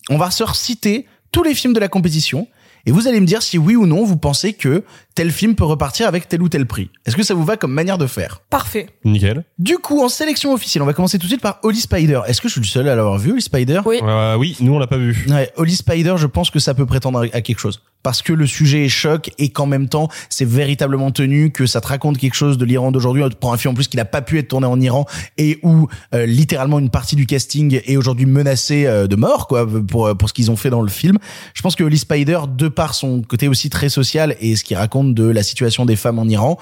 On va se reciter tous les films de la compétition. Et vous allez me dire si oui ou non vous pensez que tel film peut repartir avec tel ou tel prix. Est-ce que ça vous va comme manière de faire? Parfait. Nickel. Du coup, en sélection officielle, on va commencer tout de suite par Holly Spider. Est-ce que je suis le seul à l'avoir vu, Holly Spider? Oui. Euh, oui, nous on l'a pas vu. Ouais, Holly Spider, je pense que ça peut prétendre à quelque chose. Parce que le sujet est choc et qu'en même temps, c'est véritablement tenu, que ça te raconte quelque chose de l'Iran d'aujourd'hui, pour un film en plus qui n'a pas pu être tourné en Iran et où euh, littéralement une partie du casting est aujourd'hui menacée euh, de mort, quoi, pour, pour ce qu'ils ont fait dans le film. Je pense que Holly Spider, de par son côté aussi très social et ce qu'il raconte de la situation des femmes en Iran,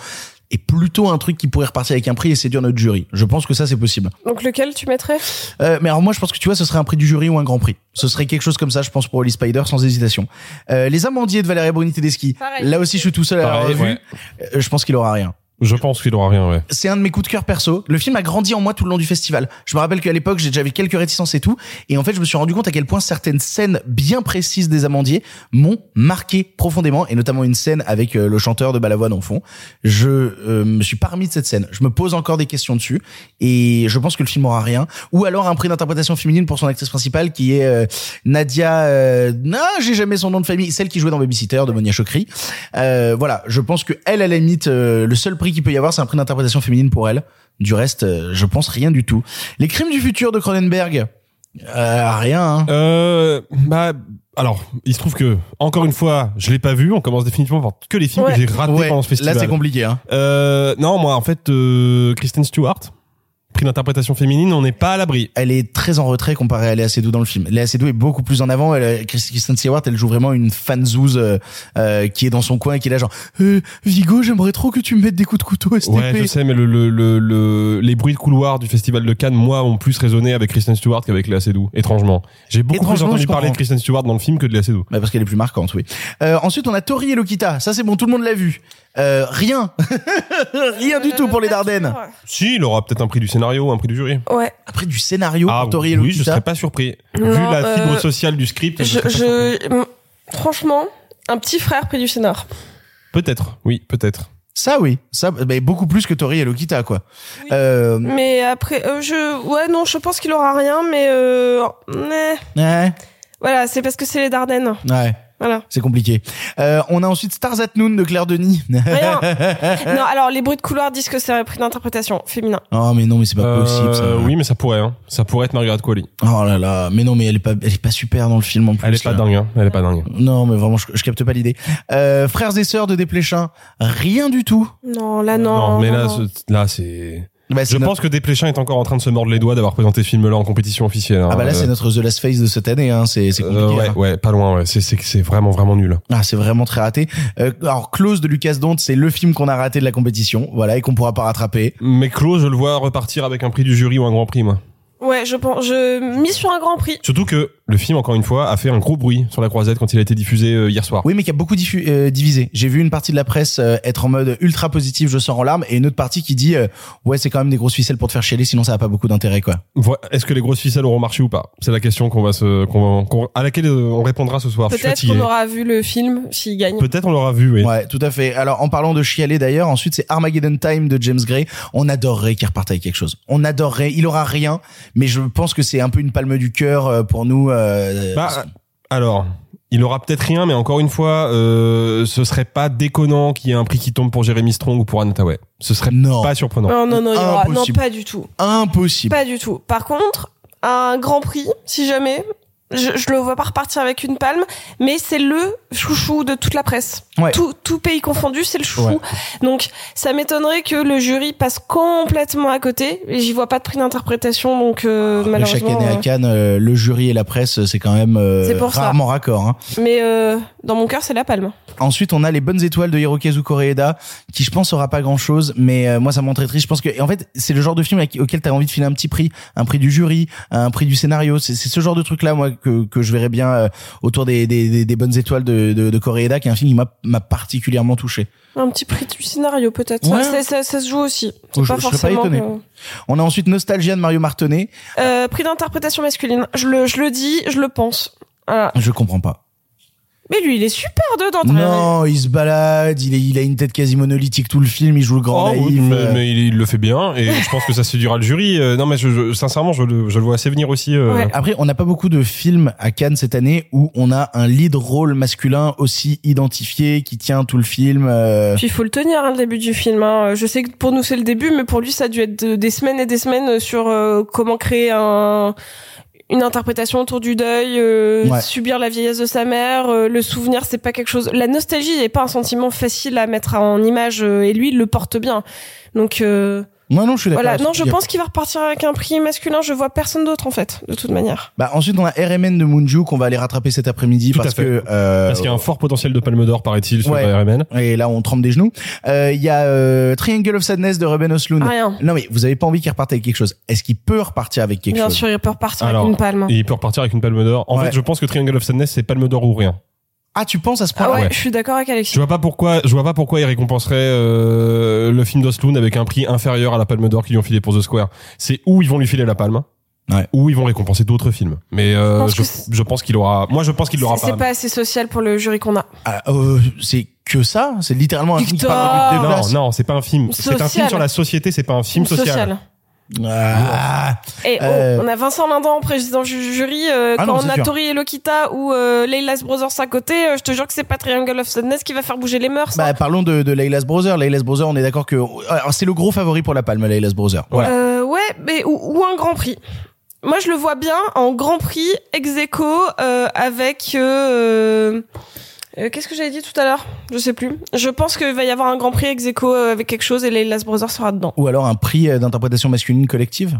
est plutôt un truc qui pourrait repartir avec un prix et séduire notre jury. Je pense que ça, c'est possible. Donc lequel tu mettrais? Euh, mais alors moi je pense que tu vois ce serait un prix du jury ou un grand prix. Ce serait quelque chose comme ça je pense pour Holly Spider sans hésitation. Euh, les amandiers de Valérie Bruni Tedeschi. Pareil. Là aussi je suis tout seul à ouais. Euh, je pense qu'il aura rien. Je pense qu'il aura rien, ouais. C'est un de mes coups de cœur perso. Le film a grandi en moi tout le long du festival. Je me rappelle qu'à l'époque, j'ai déjà vu quelques réticences et tout. Et en fait, je me suis rendu compte à quel point certaines scènes bien précises des amandiers m'ont marqué profondément. Et notamment une scène avec euh, le chanteur de Balavoine en fond. Je euh, me suis pas remis de cette scène. Je me pose encore des questions dessus. Et je pense que le film aura rien. Ou alors un prix d'interprétation féminine pour son actrice principale qui est euh, Nadia... Euh, non, j'ai jamais son nom de famille. Celle qui jouait dans Babysitter de Monia Chokri. Voilà, je pense que elle, à la limite, le seul prix qu'il peut y avoir, c'est un prix d'interprétation féminine pour elle. Du reste, euh, je pense rien du tout. Les crimes du futur de Cronenberg, euh, rien. Hein. Euh, bah, alors, il se trouve que, encore une fois, je l'ai pas vu. On commence définitivement par que les films Ouais. que j'ai ratés Ouais, pendant ce festival. là c'est compliqué. Hein. Euh, non, moi, en fait, euh, Kristen Stewart, prix d'interprétation féminine, on n'est pas à l'abri. Elle est très en retrait comparée à Léa Seydoux dans le film. Léa Seydoux est beaucoup plus en avant. Elle, Kristen Stewart, elle joue vraiment une fanzouze euh, euh, qui est dans son coin et qui est là genre euh, Vigo, j'aimerais trop que tu me mettes des coups de couteau STP. Ouais, je sais, mais le, le, le, le- les bruits de couloir du festival de Cannes, moi, ont plus résonné avec Kristen Stewart qu'avec Léa Seydoux, étrangement. J'ai beaucoup plus entendu parler de. Kristen Stewart dans le film que de Léa Seydoux. Bah, parce qu'elle est plus marquante, oui. Euh, ensuite, on a Tori et Lokita. Ça, c'est bon, tout le monde l'a vu. Euh, rien. [laughs] rien du tout pour les Dardennes. Si, il aura peut-être un prix du scénario, un prix du jury. Ouais. Après, du scénario Ah pour Tori et oui, je serais pas surpris. Vu la fibre euh, sociale du script, je, Je, franchement, un petit frère près du scénar. Peut-être, oui, peut-être. Ça, oui. Ça, bah, beaucoup plus que Tori et Lokita, quoi. Euh, Mais après, euh, je, ouais, non, je pense qu'il aura rien, mais euh, ouais. voilà, c'est parce que c'est les Dardennes. Ouais. Voilà. C'est compliqué. Euh, on a ensuite Stars at Noon de Claire Denis. Rien. [laughs] non, alors les bruits de couloir disent que c'est un prix d'interprétation féminin. Oh mais non mais c'est pas possible ça. Euh, oui, mais ça pourrait. Hein. Ça pourrait être Margaret Qualley. Oh là là, mais non mais elle est pas elle est pas super dans le film en plus. Elle est pas là. dingue. Hein. Elle est pas dingue. Non mais vraiment je, je capte pas l'idée. Euh, frères et sœurs de Desplechin, rien du tout. Non, là non. mais là, non. là, c'est. Bah, c'est Je notre- pense que Desplechin est encore en train de se mordre les doigts d'avoir présenté ce film-là en compétition officielle. hein. Ah bah là Euh, c'est notre The Last Face de cette année hein, c'est c'est compliqué. euh, ouais, hein. ouais, pas loin. Ouais. C'est, c'est, c'est vraiment, vraiment nul. Ah, c'est vraiment très raté. Euh, alors, Close de Lucas Dont, c'est le film qu'on a raté de la compétition, voilà, et qu'on pourra pas rattraper. Mais Claude, je le vois repartir avec un prix du jury ou un grand prix, moi. Ouais, je pense, je mise sur un grand prix. Surtout que le film, encore une fois, a fait un gros bruit sur la croisette quand il a été diffusé euh, hier soir. Oui, mais qui a beaucoup euh, divisé. J'ai vu une partie de la presse euh, être en mode ultra positif, je sors en larmes, et une autre partie qui dit, euh, ouais, c'est quand même des grosses ficelles pour te faire chialer, sinon ça a pas beaucoup d'intérêt, quoi. Est-ce que les grosses ficelles auront marché ou pas? C'est la question qu'on va se, qu'on, qu'on- à laquelle euh, on répondra ce soir. Peut-être qu'on aura vu le film s'il gagne. Peut-être on l'aura vu, oui. Ouais, tout à fait. Alors, en parlant de chialer d'ailleurs, ensuite c'est Armageddon Time de James Gray. On adorerait qu'il reparte avec quelque chose. On adorerait. Il aura rien, mais je pense que c'est un peu une palme du cœur euh, pour nous. Euh, Bah, alors, il aura peut-être rien, mais encore une fois, euh, ce serait pas déconnant qu'il y ait un prix qui tombe pour Jeremy Strong ou pour Anna Tawai. Ce serait Non. pas surprenant. Non, non, non, il y aura, non, Impossible. pas du tout. impossible. Pas du tout. Par contre, un grand prix, si jamais, je, je le vois pas repartir avec une palme, mais c'est le chouchou de toute la presse. Ouais. Tout, tout pays confondu, c'est le chouchou. Ouais. Donc, ça m'étonnerait que le jury passe complètement à côté. Et j'y vois pas de prix d'interprétation, donc euh, Mais chaque malheureusement. année à euh, Cannes, euh, le jury et la presse, c'est quand même euh, ça. rarement raccord. Hein. Mais euh, dans mon cœur, c'est la palme. Ensuite, on a les bonnes étoiles de Hirokazu Koreeda, qui je pense aura pas grand chose, mais euh, moi ça me rend très triste. Je pense que, en fait, c'est le genre de film auquel tu as envie de filer un petit prix, un prix du jury, un prix du scénario. C'est c'est ce genre de truc là, moi, que, que je verrais bien euh, autour des, des, des, des bonnes étoiles de, de, de Koreeda, qui est un film qui m'a- m'a particulièrement touché. Un petit prix du scénario, peut-être. Ouais. Ça, ça, ça se joue aussi. Je- C'est pas je pas forcément. étonné. que- On a ensuite Nostalgia de Mario Martonnet. Euh, prix d'interprétation masculine. Je le, je le dis, je le pense. Voilà. Je comprends pas. Mais lui, il est super dedans. Non, il se balade, il, est, il a une tête quasi monolithique tout le film, il joue le grand Oh, oui, naïf. mais, euh. mais il, il le fait bien et je pense que ça séduira le jury. Euh, non, mais je, je- sincèrement, je le, je le vois assez venir aussi. euh, Ouais. Après, on n'a pas beaucoup de films à Cannes cette année où on a un lead rôle masculin aussi identifié qui tient tout le film. euh. Puis il faut le tenir, hein, le début du film. hein. Je sais que pour nous c'est le début, mais pour lui ça a dû être de- des semaines et des semaines sur euh, comment créer un une interprétation autour du deuil, euh, Ouais. subir la vieillesse de sa mère, euh, le souvenir, c'est pas quelque chose. La nostalgie n'est pas un sentiment facile à mettre en image, euh, et lui il le porte bien. Donc euh, Moi non, je suis d'accord. voilà. Non, je pense qu'il va repartir avec un prix masculin. Je vois personne d'autre en fait, de toute manière. Bah, ensuite, on a RMN de Moonju qu'on va aller rattraper cet après-midi parce que euh, Parce qu'il y a un fort potentiel de palme d'or, paraît-il, sur Ouais. RMN. et là on trempe des genoux. Euh, Il y a euh, Triangle of Sadness de Ruben Osloon. Rien. Non mais vous avez pas envie qu'il reparte avec quelque chose. Est-ce qu'il peut repartir avec quelque Bien chose? sûr, il peut repartir Alors, avec une palme. Et il peut repartir avec une palme d'or. En Ouais. fait, je pense que Triangle of Sadness, c'est palme d'or ou rien. Ah, tu penses à ce Ah point-là ouais, ouais. je suis d'accord avec Alexis. Je vois pas pourquoi, je vois pas pourquoi il récompenserait euh, le film d'Osloon avec un prix inférieur à la Palme d'Or qu'ils lui ont filé pour The Square. C'est où ils vont lui filer la palme, Ouais. ou ils vont récompenser d'autres films. Mais euh, pense je, pense qu'il aura. Moi, je pense qu'il l'aura C'est pas. c'est pas assez social pour le jury qu'on a. Ah, euh, C'est que ça? C'est littéralement un film qui Victor parle de Non, non, c'est pas un film. C'est un Social. film sur la société. C'est pas un film social. Ah. Et oh, Euh. on a Vincent Lindon, président du jury. euh, Ah quand non, on a sûr. Tori et Lokita ou euh, Leila's Brothers à côté, euh, je te jure que c'est pas Triangle of Sadness qui va faire bouger les mœurs. hein. Bah, parlons de, de Layla's Brother. Layla's Brother, on est d'accord que alors, c'est le gros favori pour la palme, Layla's Brother. Voilà. Euh, ouais, mais ou, ou un Grand Prix. Moi, je le vois bien en Grand Prix ex aequo, euh, avec. Euh, Qu'est-ce que j'avais dit tout à l'heure? Je sais plus. Je pense qu'il va y avoir un Grand Prix ex aequo euh, avec quelque chose et Leila's Brothers sera dedans. Ou alors un prix euh, d'interprétation masculine collective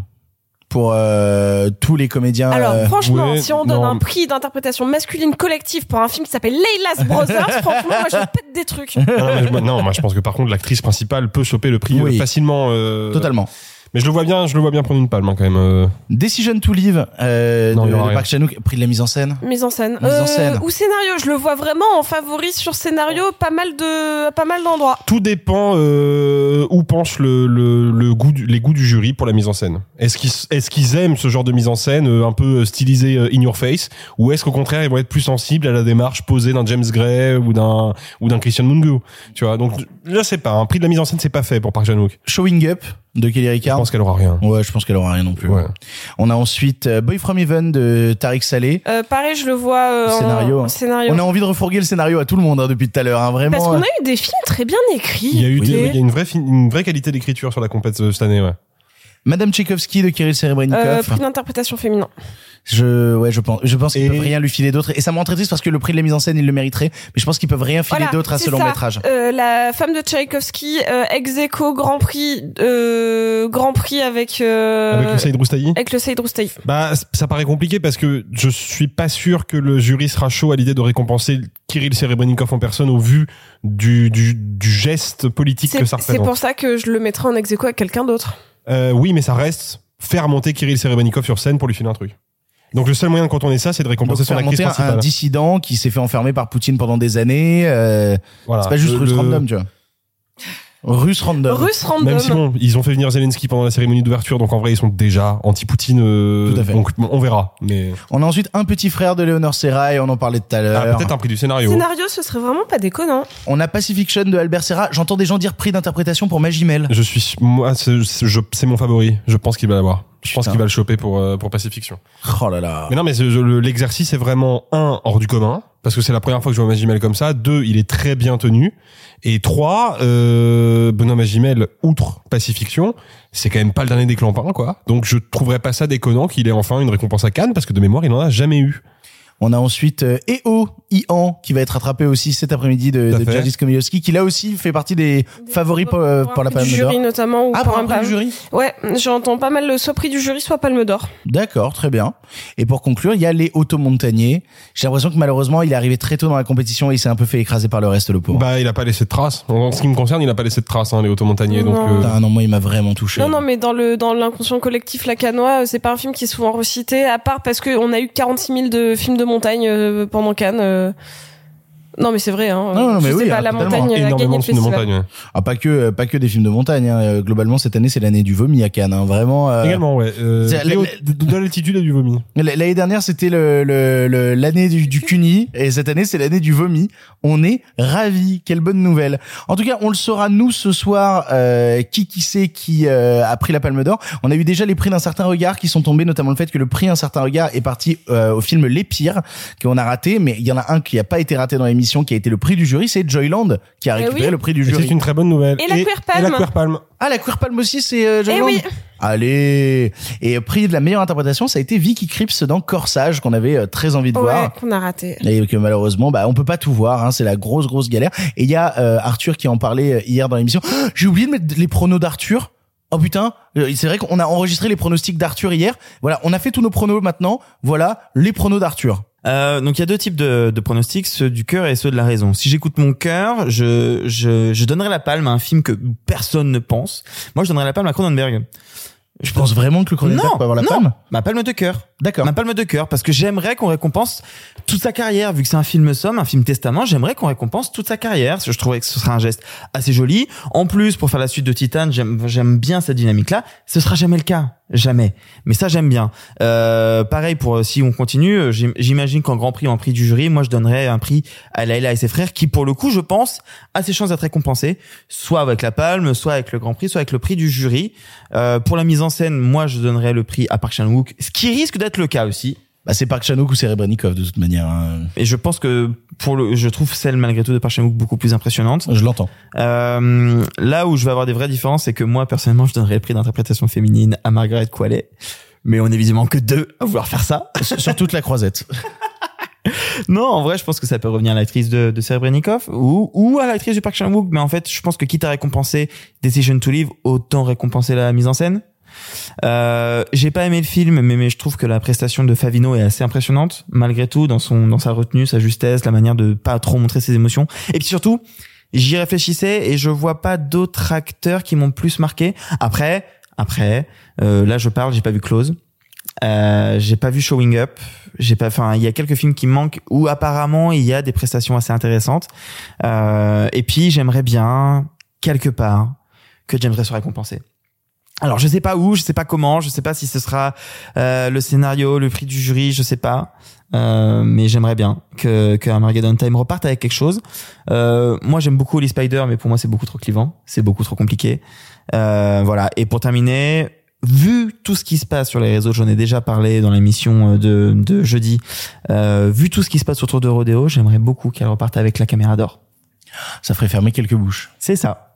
pour euh, tous les comédiens. Alors euh, franchement, ouais, si on donne non. un prix d'interprétation masculine collective pour un film qui s'appelle Leila's Brothers, [laughs] franchement, moi je pète des trucs. non, mais moi- non, moi je pense que par contre l'actrice principale peut choper le prix Oui. facilement. euh, Totalement. Mais je le vois bien, je le vois bien prendre une palme hein, quand même. euh. Decision to Live euh, Non, de, il y aura de rien. Park Chan-wook, prix de la mise en scène. Mise en scène. Mise en scène. Ou scénario, je le vois vraiment en favori sur scénario, pas mal de, pas mal d'endroits. Tout dépend euh, où penche le, le, le goût du- les goûts du jury pour la mise en scène. Est-ce qu'ils est-ce qu'ils aiment ce genre de mise en scène euh, un peu stylisé euh, in your face ou est-ce qu'au contraire ils vont être plus sensibles à la démarche posée d'un James Gray ou d'un ou d'un Christian Mungo Tu vois? Donc je sais pas. Un prix de la mise en scène c'est pas fait pour Park Chan-wook. Showing Up de Kelly Ricard. Je pense qu'elle aura rien. Ouais, je pense qu'elle aura rien non plus. Ouais. On a ensuite euh, Boy From Heaven de Tariq Saleh. Euh, pareil, je le vois euh, en Scénario. hein. scénario. On a envie de refourguer le scénario à tout le monde hein, depuis tout à l'heure, hein, vraiment. Parce qu'on a eu des films très bien écrits. Il y a eu Et- des- il y a une vraie, une vraie qualité d'écriture sur la compète euh, cette année, ouais. Madame Tchaïkovski de Kirill Euh, Serebrennikov. prix d'interprétation féminin. Je, ouais, je pense, je pense qu'ils Et- peuvent rien lui filer d'autre. Et ça me rend très triste parce que le prix de la mise en scène, il le mériterait. Mais je pense qu'ils peuvent rien filer Voilà, d'autre à c'est ce long métrage. Euh, la femme de Tchaïkovski, euh, ex aequo Grand Prix, euh, Grand Prix avec euh, Avec le Saïd Roustayi avec le Saïd Roustayi. Bah, ça paraît compliqué parce que je suis pas sûr que le jury sera chaud à l'idée de récompenser Kirill Serebrennikov en personne au vu du, du, du geste politique C'est que ça c'est représente. pour ça que je le mettrai en ex aequo avec quelqu'un d'autre. Euh, oui, mais ça reste faire monter Kirill Serebrennikov sur scène pour lui filer un truc. Donc le seul moyen de contourner ça, c'est de récompenser son actrice monter un, principale. dissident qui s'est fait enfermer par Poutine pendant des années. Euh, Voilà. c'est pas juste Le- le- random, tu vois. Russe random. Russe random. Même si bon, ils ont fait venir Zelensky pendant la cérémonie d'ouverture, donc en vrai ils sont déjà anti-Poutine. euh, Tout à fait. Donc bon, on verra. Mais On a ensuite un petit frère de Léonore Serra on en parlait tout à Ah, l'heure. peut-être un prix du scénario. Scénario, ce serait vraiment pas déconnant. On a Pacifiction de Albert Serra. J'entends des gens dire prix d'interprétation pour Magimel. Je suis moi, c'est c'est- je- c'est mon favori. Je pense qu'il va l'avoir. Je pense qu'il va le choper pour euh, pour Pacifiction. Oh là là. Mais non, mais l'exercice est vraiment un hors du commun parce que c'est la première fois que je vois Magimel comme ça. Deux, il est très bien tenu. Et trois, euh, Benoît Magimel, outre Pacifiction, c'est quand même pas le dernier des clampins, quoi. Donc je trouverais pas ça déconnant qu'il ait enfin une récompense à Cannes parce que de mémoire, il en a jamais eu. On a ensuite euh, EO, Ian, qui va être attrapé aussi cet après-midi de, de. Jadis Komilowski, qui là aussi fait partie des favoris pour, euh, pour la Palme du d'Or. jury notamment ou Ah, pour pour un prix du jury Ouais, j'entends pas mal le soit prix du jury, soit palme d'or. D'accord, très bien. Et pour conclure, il y a les automontagniers. J'ai l'impression que malheureusement, il est arrivé très tôt dans la compétition et il s'est un peu fait écraser par le reste, le pauvre. Bah, il a pas laissé de traces. En ce qui me concerne, il a pas laissé de traces, hein, les automontagners. Donc, Non. euh, Putain, non, moi, il m'a vraiment touché. Non, non, mais dans le dans l'inconscient collectif lacanois, euh, c'est pas un film qui est souvent recité, à part parce que on a eu 46 000 de films de montagne euh, pendant Cannes. Non, mais c'est vrai. Hein. Non, non, mais Je sais oui, pas, la montagne a énormément de films de montagne. ouais. Ah, pas que, euh, pas que des films de montagne. hein. Euh, Globalement, cette année, c'est l'année du vomi à Cannes. hein. Vraiment. euh, Également, ouais. Euh, de l'altitude et du vomi. L'année dernière, c'était le le- le- l'année du, du CUNY et cette année, c'est l'année du vomi. On est ravis. Quelle bonne nouvelle. En tout cas, on le saura nous ce soir. euh, qui qui sait qui euh, a pris la Palme d'Or On a eu déjà les prix d'un certain regard qui sont tombés, notamment le fait que le prix un certain regard est parti euh, au film Les Pires qu'on a raté, mais il y en a un qui a pas été raté dans l'émission, qui a été le prix du jury, c'est Joyland qui a Eh récupéré oui. le prix du jury. c'est une très bonne nouvelle. Et la Queer Palm. Et la Queer Palm. Ah, la Queer Palm aussi, c'est euh, Eh Joyland oui. Allez Et prix de la meilleure interprétation, ça a été Vicky Cripps dans Corsage, qu'on avait euh, très envie de Ouais, voir. qu'on a raté. Et que malheureusement, bah, on peut pas tout voir, hein, c'est la grosse, grosse galère. Et il y a euh, Arthur qui en parlait euh, hier dans l'émission. Ah, J'ai oublié de mettre les pronos d'Arthur. Oh putain, euh, c'est vrai qu'on a enregistré les pronostics d'Arthur hier. Voilà, on a fait tous nos pronos maintenant. Voilà, les pronos d'Arthur. Euh, donc il y a deux types de, de pronostics, ceux du cœur et ceux de la raison. Si j'écoute mon cœur, je, je, je donnerai la palme à un film que personne ne pense. Moi, je donnerai la palme à Cronenberg. Je pense vraiment que le Cronenberg peut avoir la non, palme ma palme de cœur. D'accord. Ma palme de cœur, parce que j'aimerais qu'on récompense toute sa carrière, vu que c'est un film somme, un film testament, j'aimerais qu'on récompense toute sa carrière, parce que je trouvais que ce serait un geste assez joli. En plus, pour faire la suite de Titan, j'aime, j'aime bien cette dynamique-là. Ce sera jamais le cas. Jamais. Mais ça, j'aime bien. Euh, pareil pour, euh, si on continue, euh, j'im- j'imagine qu'en grand prix, en prix du jury, moi, je donnerais un prix à Laila et ses frères, qui, pour le coup, je pense, a ses chances d'être récompensé, soit avec la palme, soit avec le grand prix, soit avec le prix du jury. Euh, pour la mise en scène, moi, je donnerais le prix à Park Chan-wook, ce qui risque d'être le cas aussi. Bah, c'est Park Chan-wook ou Serebrennikov de toute manière. hein. Et je pense que pour le, je trouve celle malgré tout de Park Chan-wook beaucoup plus impressionnante. Je l'entends. Euh, là où je vais avoir des vraies différences, c'est que moi personnellement, je donnerais le prix d'interprétation féminine à Margaret Qualley. Mais on est visiblement que deux à vouloir faire ça. Sur toute la croisette. [laughs] Non, en vrai, je pense que ça peut revenir à l'actrice de, de Serebrennikov ou, ou à l'actrice du Park Chan-wook. Mais en fait, je pense que quitte à récompenser Decision to Live, autant récompenser la mise en scène. Euh, j'ai pas aimé le film, mais, je trouve que la prestation de Favino est assez impressionnante, malgré tout, dans son, dans sa retenue, sa justesse, la manière de pas trop montrer ses émotions. Et puis surtout, j'y réfléchissais et je vois pas d'autres acteurs qui m'ont plus marqué. Après, après, euh, là je parle, j'ai pas vu Close. Euh, j'ai pas vu Showing Up. J'ai pas, enfin, il y a quelques films qui me manquent où apparemment il y a des prestations assez intéressantes. Euh, et puis j'aimerais bien quelque part que James soit récompensé. Alors je sais pas où, je sais pas comment, je sais pas si ce sera euh, le scénario, le prix du jury, je sais pas. Euh, mais j'aimerais bien que, que Armageddon Time reparte avec quelque chose. Euh, moi j'aime beaucoup les Spider, mais pour moi c'est beaucoup trop clivant, c'est beaucoup trop compliqué. Euh, voilà. Et pour terminer, vu tout ce qui se passe sur les réseaux, j'en ai déjà parlé dans l'émission de, de jeudi. Euh, vu tout ce qui se passe autour de Rodeo, j'aimerais beaucoup qu'elle reparte avec la caméra d'or. Ça ferait fermer quelques bouches. C'est ça.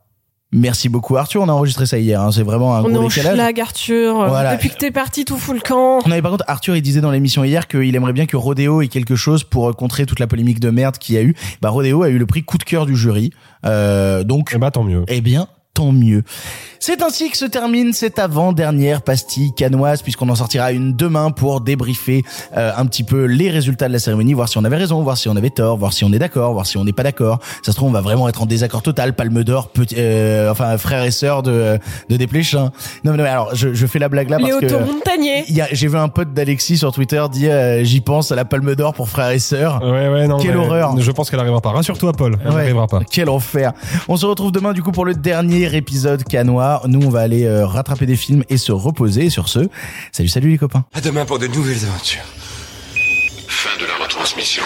Merci beaucoup Arthur, on a enregistré ça hier, hein. c'est vraiment un On est gros décalage. schlag, Arthur. Voilà. Depuis que t'es parti, tout fout le camp. On avait par contre Arthur, il disait dans l'émission hier qu'il aimerait bien que Rodeo ait quelque chose pour contrer toute la polémique de merde qu'il y a eu. Bah Rodeo a eu le prix coup de cœur du jury, euh, donc. Eh bah tant mieux. Eh bien, tant mieux. C'est ainsi que se termine cette avant-dernière pastille canoise, puisqu'on en sortira une demain pour débriefer euh, un petit peu les résultats de la cérémonie, voir si on avait raison, voir si on avait tort, voir si on est d'accord, voir si on n'est pas d'accord. Ça se trouve, on va vraiment être en désaccord total. Palme d'or, petit, euh, enfin frère et sœur de de Desplechin. Non, mais non, mais alors je, je fais la blague là parce Léo que Montagnier. il y a- j'ai vu un pote d'Alexis sur Twitter dire euh, j'y pense à la Palme d'or pour frère et sœur. Ouais, ouais, non. Quelle horreur. Je pense qu'elle arrivera pas. Rassure-toi, Paul. Elle Ouais. n'arrivera pas. Quel enfer. On se retrouve demain du coup pour le dernier épisode canois. Nous on va aller euh, rattraper des films et se reposer sur ce. Salut salut les copains. À demain pour de nouvelles aventures. Fin de la retransmission.